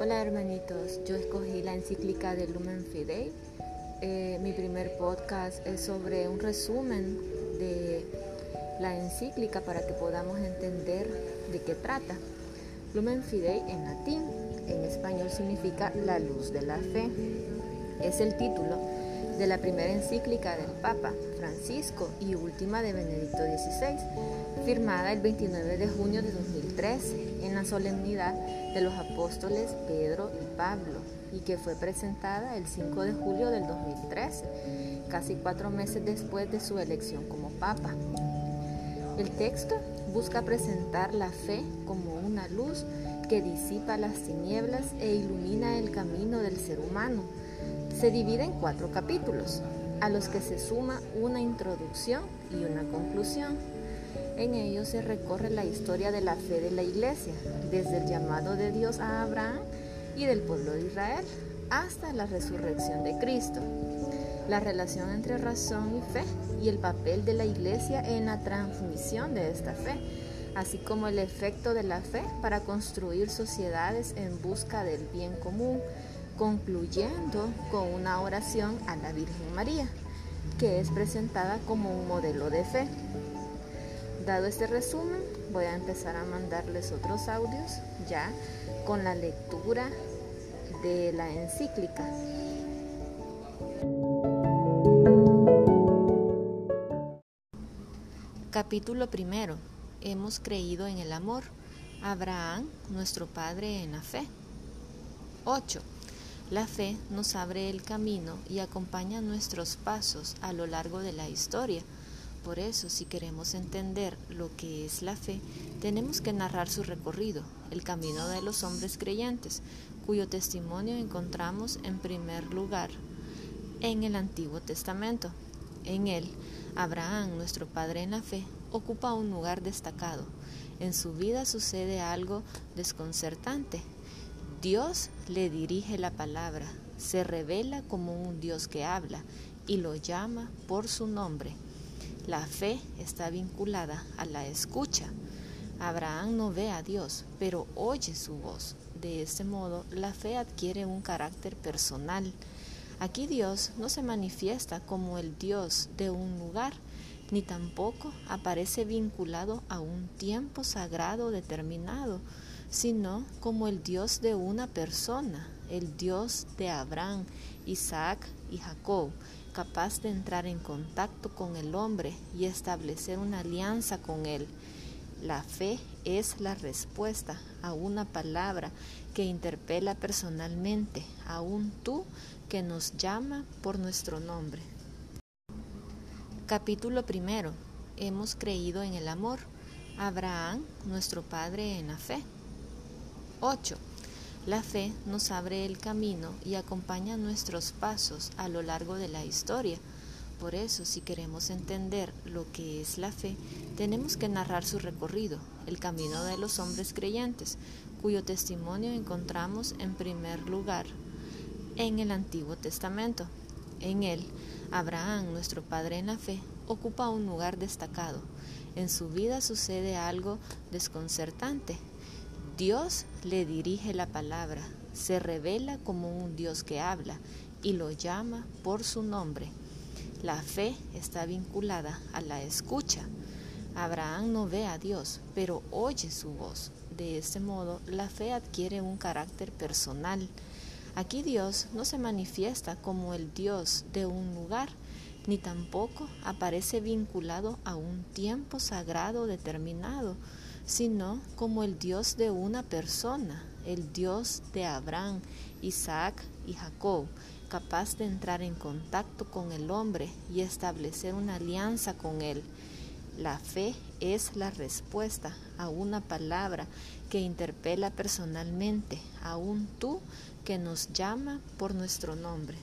Hola hermanitos, yo escogí la encíclica de Lumen Fidei. Eh, mi primer podcast es sobre un resumen de la encíclica para que podamos entender de qué trata. Lumen Fidei en latín, en español significa la luz de la fe. Es el título de la primera encíclica del Papa Francisco y última de Benedicto XVI, firmada el 29 de junio de 2013 en la solemnidad de los apóstoles Pedro y Pablo y que fue presentada el 5 de julio del 2013, casi cuatro meses después de su elección como Papa. El texto busca presentar la fe como una luz que disipa las tinieblas e ilumina el camino del ser humano se divide en cuatro capítulos, a los que se suma una introducción y una conclusión. En ellos se recorre la historia de la fe de la iglesia, desde el llamado de Dios a Abraham y del pueblo de Israel hasta la resurrección de Cristo, la relación entre razón y fe y el papel de la iglesia en la transmisión de esta fe, así como el efecto de la fe para construir sociedades en busca del bien común concluyendo con una oración a la Virgen María, que es presentada como un modelo de fe. Dado este resumen, voy a empezar a mandarles otros audios ya con la lectura de la encíclica. Capítulo primero. Hemos creído en el amor. Abraham, nuestro Padre en la fe. 8. La fe nos abre el camino y acompaña nuestros pasos a lo largo de la historia. Por eso, si queremos entender lo que es la fe, tenemos que narrar su recorrido, el camino de los hombres creyentes, cuyo testimonio encontramos en primer lugar en el Antiguo Testamento. En él, Abraham, nuestro padre en la fe, ocupa un lugar destacado. En su vida sucede algo desconcertante Dios le dirige la palabra, se revela como un Dios que habla y lo llama por su nombre. La fe está vinculada a la escucha. Abraham no ve a Dios, pero oye su voz. De este modo, la fe adquiere un carácter personal. Aquí Dios no se manifiesta como el Dios de un lugar, ni tampoco aparece vinculado a un tiempo sagrado determinado, sino como el Dios de una persona, el Dios de Abraham, Isaac y Jacob, capaz de entrar en contacto con el hombre y establecer una alianza con él. La fe es la respuesta a una palabra que interpela personalmente, a un tú que nos llama por nuestro nombre. Capítulo primero. Hemos creído en el amor. Abraham, nuestro Padre en la fe. 8. La fe nos abre el camino y acompaña nuestros pasos a lo largo de la historia. Por eso, si queremos entender lo que es la fe, tenemos que narrar su recorrido, el camino de los hombres creyentes, cuyo testimonio encontramos en primer lugar en el Antiguo Testamento. En él, Abraham, nuestro padre en la fe, ocupa un lugar destacado. En su vida sucede algo desconcertante Dios le dirige la palabra, se revela como un Dios que habla y lo llama por su nombre. La fe está vinculada a la escucha. Abraham no ve a Dios, pero oye su voz. De este modo, la fe adquiere un carácter personal. Aquí Dios no se manifiesta como el Dios de un lugar, ni tampoco aparece vinculado a un tiempo sagrado determinado, sino como el Dios de una persona, el Dios de Abraham, Isaac y Jacob, capaz de entrar en contacto con el hombre y establecer una alianza con él. La fe es la respuesta a una palabra que interpela personalmente a un tú que nos llama por nuestro nombre.